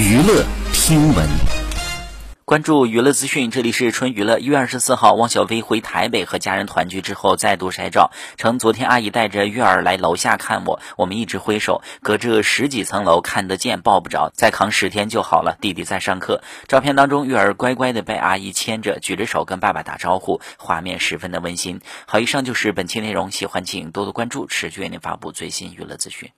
娱乐听闻。关注娱乐资讯这里是春娱乐一月二十四号汪小菲回台北和家人团聚之后再度晒照。称昨天阿姨带着月儿来楼下看我我们一直挥手隔着十几层楼看得见抱不着再扛十天就好了弟弟在上课。照片当中月儿乖乖的被阿姨牵着举着手跟爸爸打招呼画面十分的温馨。好以上就是本期内容喜欢请多多关注持续为您发布最新娱乐资讯。